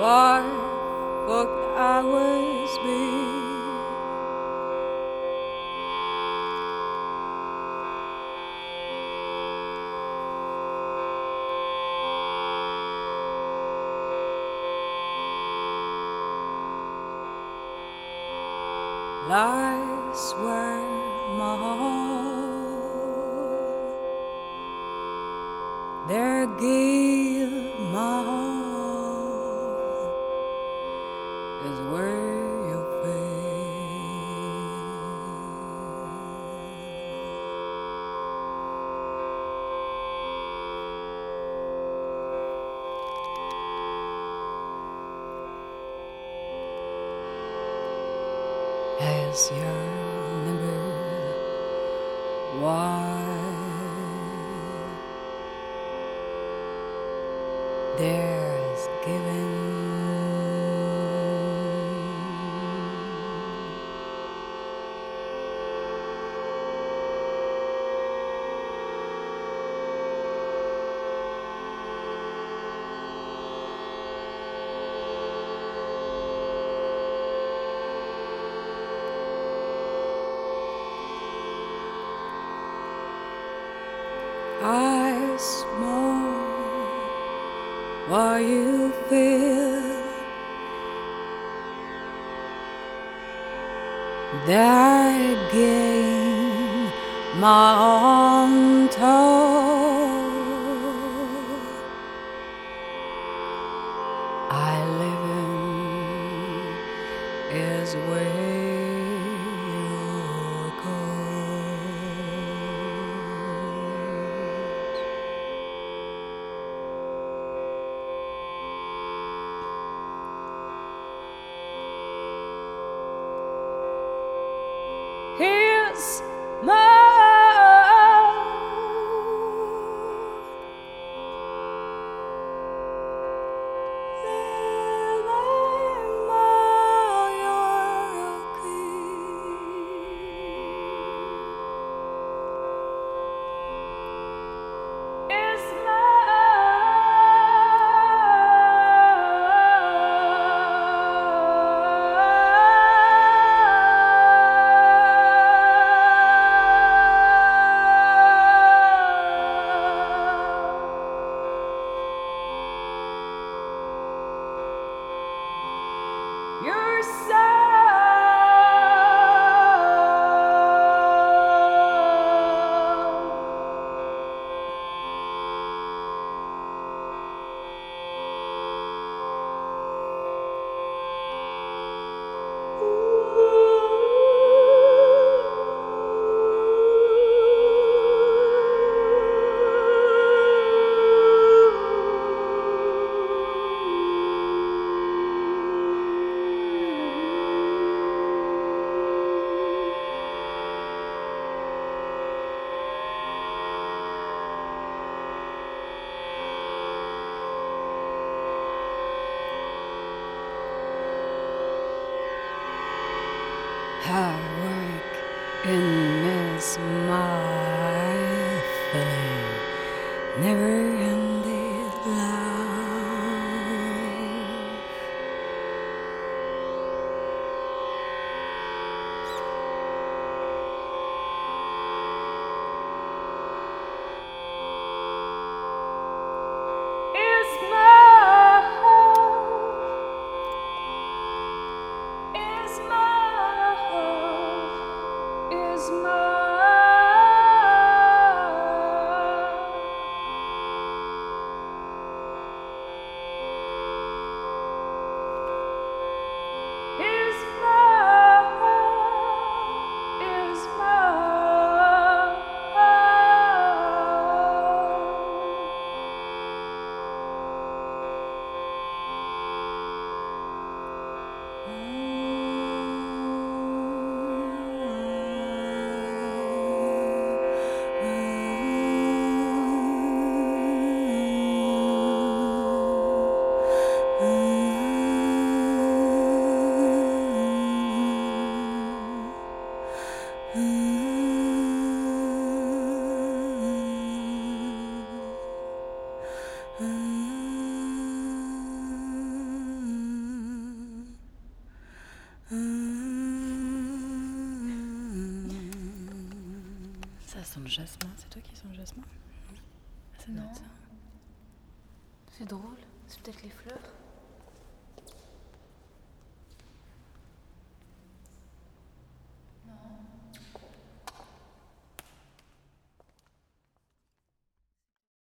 Far I was be. lies where my there give as you remember why there's given that gain my own Hard work in this my filling never sent le jasmin, c'est toi qui sens le jasmin. C'est drôle. C'est peut-être les fleurs.